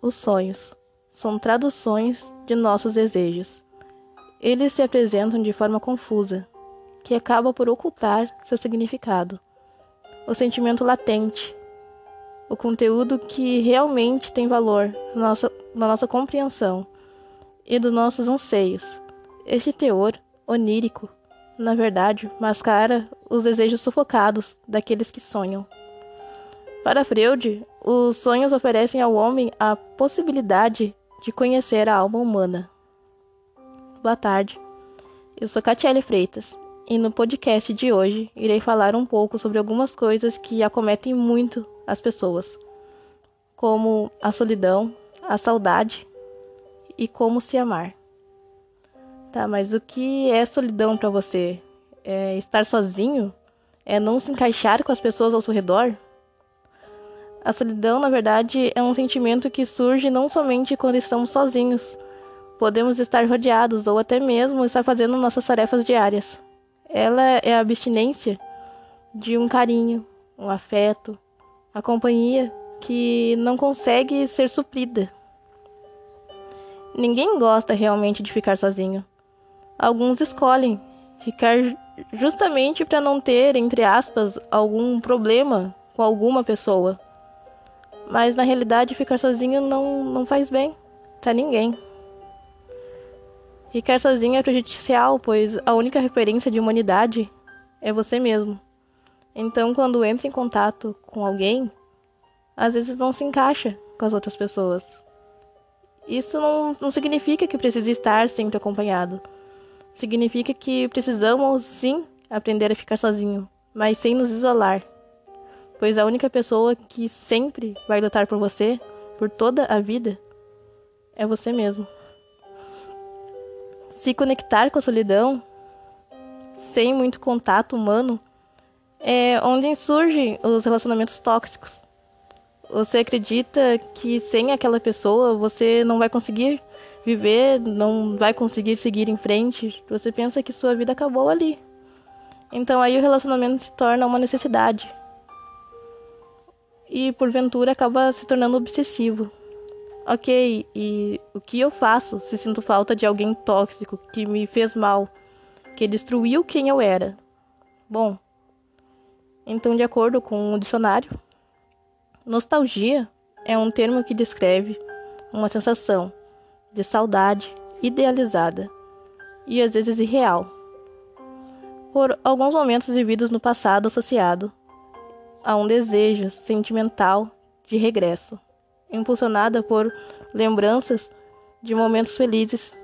Os sonhos são traduções de nossos desejos. Eles se apresentam de forma confusa, que acaba por ocultar seu significado. O sentimento latente, o conteúdo que realmente tem valor na nossa, na nossa compreensão e dos nossos anseios. Este teor onírico, na verdade, mascara os desejos sufocados daqueles que sonham. Para Freud, os sonhos oferecem ao homem a possibilidade de conhecer a alma humana. Boa tarde, eu sou Catiele Freitas e no podcast de hoje irei falar um pouco sobre algumas coisas que acometem muito as pessoas, como a solidão, a saudade e como se amar. Tá, mas o que é solidão para você? É estar sozinho? É não se encaixar com as pessoas ao seu redor? A solidão, na verdade, é um sentimento que surge não somente quando estamos sozinhos. Podemos estar rodeados ou até mesmo estar fazendo nossas tarefas diárias. Ela é a abstinência de um carinho, um afeto, a companhia que não consegue ser suprida. Ninguém gosta realmente de ficar sozinho. Alguns escolhem ficar justamente para não ter, entre aspas, algum problema com alguma pessoa. Mas na realidade, ficar sozinho não, não faz bem para ninguém. Ficar sozinho é prejudicial, pois a única referência de humanidade é você mesmo. Então, quando entra em contato com alguém, às vezes não se encaixa com as outras pessoas. Isso não, não significa que precise estar sempre acompanhado. Significa que precisamos sim aprender a ficar sozinho, mas sem nos isolar pois a única pessoa que sempre vai lutar por você, por toda a vida, é você mesmo. Se conectar com a solidão, sem muito contato humano, é onde surgem os relacionamentos tóxicos. Você acredita que sem aquela pessoa você não vai conseguir viver, não vai conseguir seguir em frente. Você pensa que sua vida acabou ali. Então aí o relacionamento se torna uma necessidade e porventura acaba se tornando obsessivo. Ok, e o que eu faço se sinto falta de alguém tóxico que me fez mal, que destruiu quem eu era? Bom, então, de acordo com o dicionário, nostalgia é um termo que descreve uma sensação de saudade idealizada e às vezes irreal por alguns momentos vividos no passado associado a um desejo sentimental de regresso, impulsionada por lembranças de momentos felizes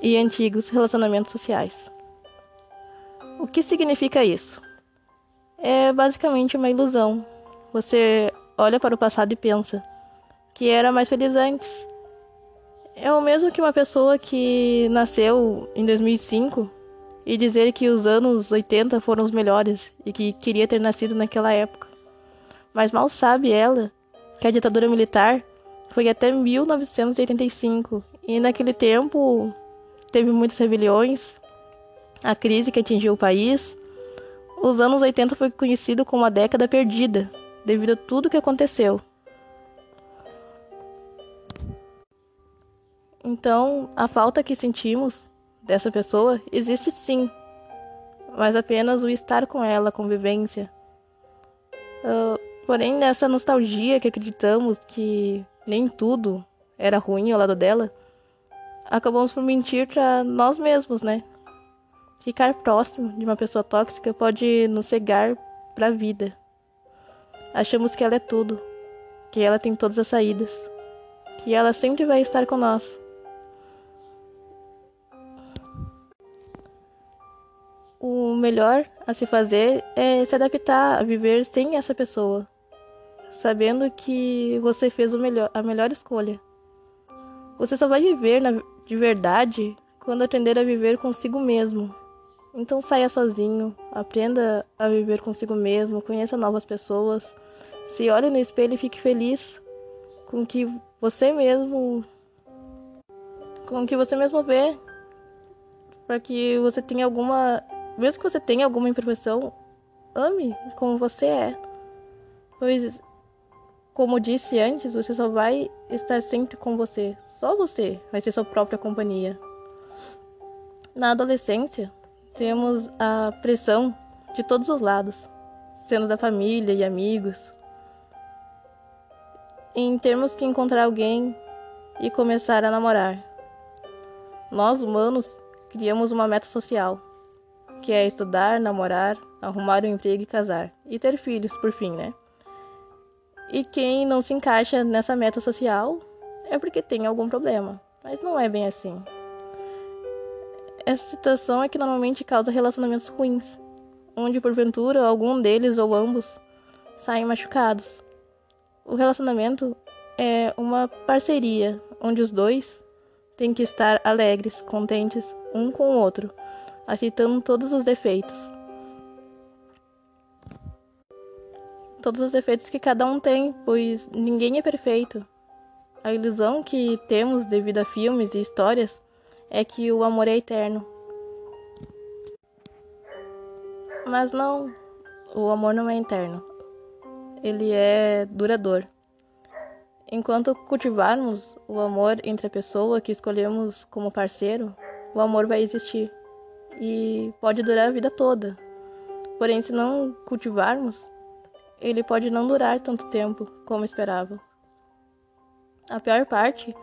e antigos relacionamentos sociais. O que significa isso? É basicamente uma ilusão. Você olha para o passado e pensa que era mais feliz antes. É o mesmo que uma pessoa que nasceu em 2005 e dizer que os anos 80 foram os melhores e que queria ter nascido naquela época. Mas mal sabe ela que a ditadura militar foi até 1985 e naquele tempo teve muitas rebeliões, a crise que atingiu o país. Os anos 80 foi conhecido como a década perdida, devido a tudo que aconteceu. Então, a falta que sentimos dessa pessoa existe sim, mas apenas o estar com ela, a convivência. Uh, porém, nessa nostalgia que acreditamos que nem tudo era ruim ao lado dela, acabamos por mentir para nós mesmos, né? Ficar próximo de uma pessoa tóxica pode nos cegar para a vida. Achamos que ela é tudo, que ela tem todas as saídas, que ela sempre vai estar nós. O melhor a se fazer é se adaptar a viver sem essa pessoa, sabendo que você fez melhor, a melhor escolha. Você só vai viver na, de verdade quando aprender a viver consigo mesmo. Então saia sozinho, aprenda a viver consigo mesmo, conheça novas pessoas, se olhe no espelho e fique feliz com que você mesmo com que você mesmo vê para que você tenha alguma mesmo que você tenha alguma imperfeição, ame como você é. Pois como disse antes, você só vai estar sempre com você. Só você vai ser sua própria companhia. Na adolescência, temos a pressão de todos os lados, sendo da família e amigos. Em termos que encontrar alguém e começar a namorar. Nós, humanos, criamos uma meta social, que é estudar, namorar, arrumar um emprego e casar. E ter filhos, por fim, né? E quem não se encaixa nessa meta social é porque tem algum problema. Mas não é bem assim. Essa situação é que normalmente causa relacionamentos ruins, onde porventura algum deles ou ambos saem machucados. O relacionamento é uma parceria onde os dois têm que estar alegres, contentes um com o outro, aceitando todos os defeitos. Todos os defeitos que cada um tem, pois ninguém é perfeito. A ilusão que temos devido a filmes e histórias é que o amor é eterno. Mas não, o amor não é eterno. Ele é duradouro. Enquanto cultivarmos o amor entre a pessoa que escolhemos como parceiro, o amor vai existir e pode durar a vida toda. Porém, se não cultivarmos, ele pode não durar tanto tempo como esperava. A pior parte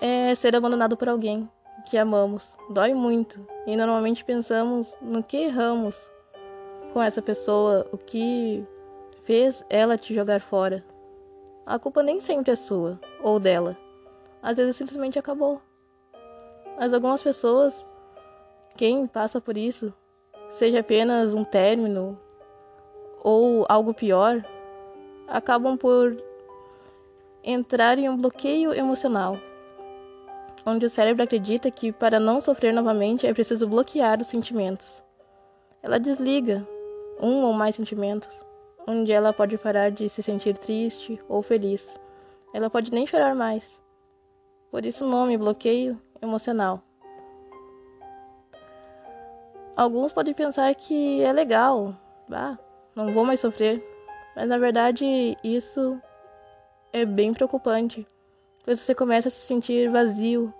é ser abandonado por alguém que amamos. Dói muito e normalmente pensamos no que erramos com essa pessoa, o que fez ela te jogar fora. A culpa nem sempre é sua ou dela. Às vezes simplesmente acabou. Mas algumas pessoas, quem passa por isso, seja apenas um término ou algo pior, acabam por entrar em um bloqueio emocional, onde o cérebro acredita que para não sofrer novamente é preciso bloquear os sentimentos. Ela desliga um ou mais sentimentos, onde ela pode parar de se sentir triste ou feliz. Ela pode nem chorar mais. Por isso o nome bloqueio emocional. Alguns podem pensar que é legal, ah, não vou mais sofrer, mas na verdade isso é bem preocupante, pois você começa a se sentir vazio,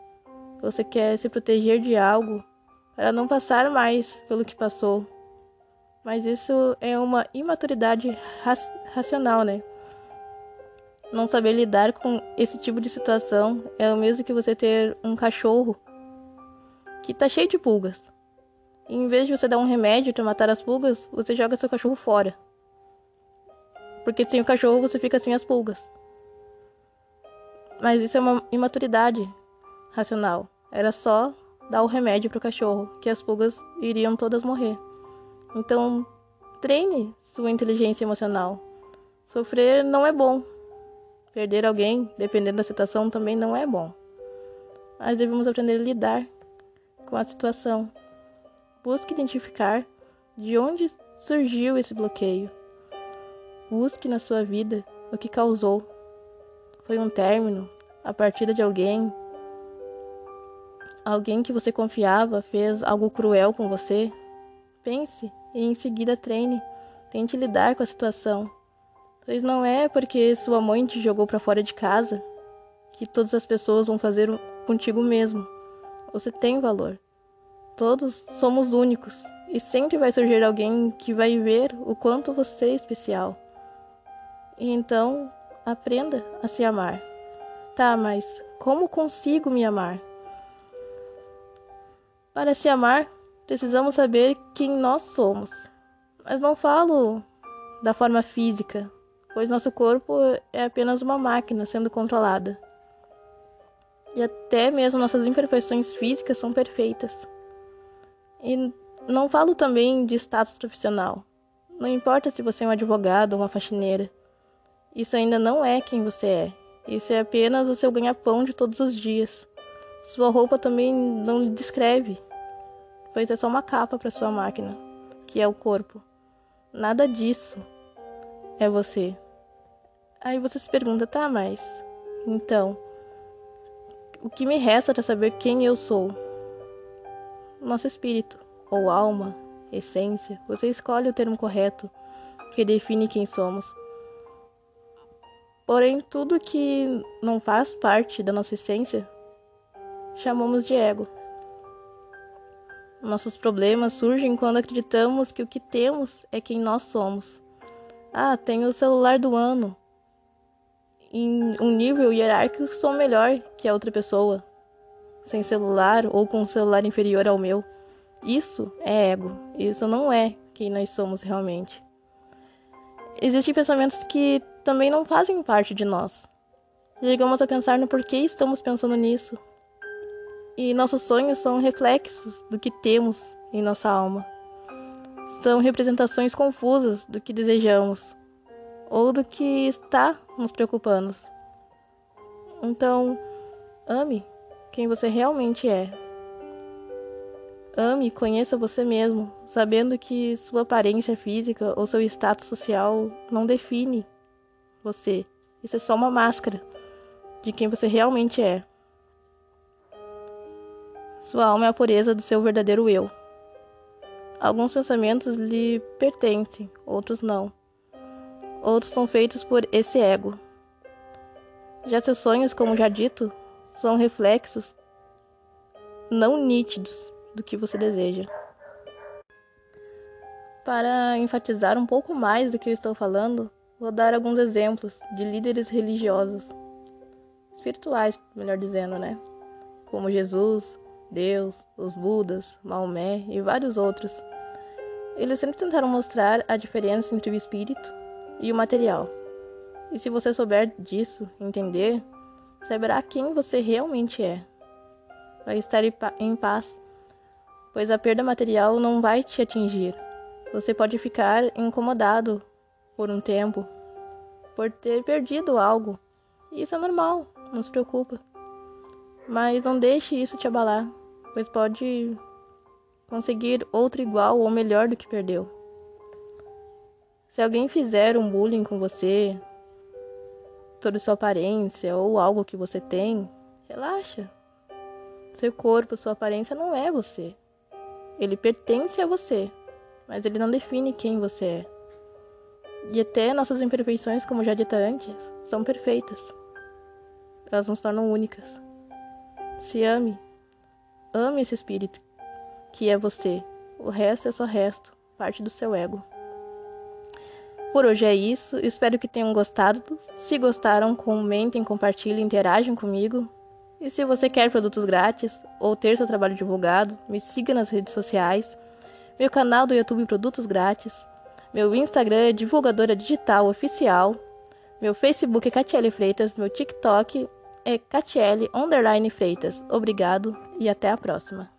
você quer se proteger de algo para não passar mais pelo que passou. Mas isso é uma imaturidade racional, né? Não saber lidar com esse tipo de situação é o mesmo que você ter um cachorro que tá cheio de pulgas. Em vez de você dar um remédio para matar as pulgas, você joga seu cachorro fora. Porque sem o cachorro você fica sem as pulgas. Mas isso é uma imaturidade racional. Era só dar o remédio pro cachorro, que as pulgas iriam todas morrer. Então, treine sua inteligência emocional. Sofrer não é bom. Perder alguém, dependendo da situação, também não é bom. Mas devemos aprender a lidar com a situação. Busque identificar de onde surgiu esse bloqueio. Busque na sua vida o que causou. Foi um término, a partida de alguém, alguém que você confiava fez algo cruel com você. Pense e em seguida treine. Tente lidar com a situação. Pois não é porque sua mãe te jogou para fora de casa que todas as pessoas vão fazer contigo mesmo. Você tem valor. Todos somos únicos e sempre vai surgir alguém que vai ver o quanto você é especial. E então, aprenda a se amar. Tá, mas como consigo me amar? Para se amar, precisamos saber quem nós somos. Mas não falo da forma física, pois nosso corpo é apenas uma máquina sendo controlada. E até mesmo nossas imperfeições físicas são perfeitas. E não falo também de status profissional. Não importa se você é um advogado ou uma faxineira. Isso ainda não é quem você é. Isso é apenas o seu ganha-pão de todos os dias. Sua roupa também não lhe descreve pois é só uma capa para sua máquina, que é o corpo. Nada disso é você. Aí você se pergunta, tá, mas então, o que me resta para saber quem eu sou? Nosso espírito, ou alma, essência, você escolhe o termo correto que define quem somos. Porém, tudo que não faz parte da nossa essência, chamamos de ego. Nossos problemas surgem quando acreditamos que o que temos é quem nós somos. Ah, tenho o celular do ano. Em um nível hierárquico sou melhor que a outra pessoa. Sem celular ou com um celular inferior ao meu. Isso é ego. Isso não é quem nós somos realmente. Existem pensamentos que também não fazem parte de nós. Chegamos a pensar no porquê estamos pensando nisso. E nossos sonhos são reflexos do que temos em nossa alma. São representações confusas do que desejamos ou do que está nos preocupando. Então, ame quem você realmente é. Ame e conheça você mesmo, sabendo que sua aparência física ou seu status social não define você. Isso é só uma máscara de quem você realmente é. Sua alma é a pureza do seu verdadeiro eu. Alguns pensamentos lhe pertencem, outros não. Outros são feitos por esse ego. Já seus sonhos, como já dito, são reflexos não nítidos do que você deseja. Para enfatizar um pouco mais do que eu estou falando, Vou dar alguns exemplos de líderes religiosos, espirituais, melhor dizendo, né? Como Jesus, Deus, os Budas, Maomé e vários outros. Eles sempre tentaram mostrar a diferença entre o espírito e o material. E se você souber disso, entender, saberá quem você realmente é. Vai estar em paz, pois a perda material não vai te atingir. Você pode ficar incomodado por um tempo, por ter perdido algo. Isso é normal, não se preocupa. Mas não deixe isso te abalar, pois pode conseguir outro igual ou melhor do que perdeu. Se alguém fizer um bullying com você, toda sua aparência ou algo que você tem, relaxa. Seu corpo, sua aparência não é você. Ele pertence a você, mas ele não define quem você é. E até nossas imperfeições, como já dita antes, são perfeitas. Elas nos tornam únicas. Se ame. Ame esse espírito que é você. O resto é só resto, parte do seu ego. Por hoje é isso. Espero que tenham gostado. Se gostaram, comentem, compartilhem, interajam comigo. E se você quer produtos grátis ou ter seu trabalho divulgado, me siga nas redes sociais. Meu canal do YouTube Produtos Grátis. Meu Instagram é divulgadora digital oficial. Meu Facebook é Catiele Freitas. Meu TikTok é Catiele Freitas. Obrigado e até a próxima.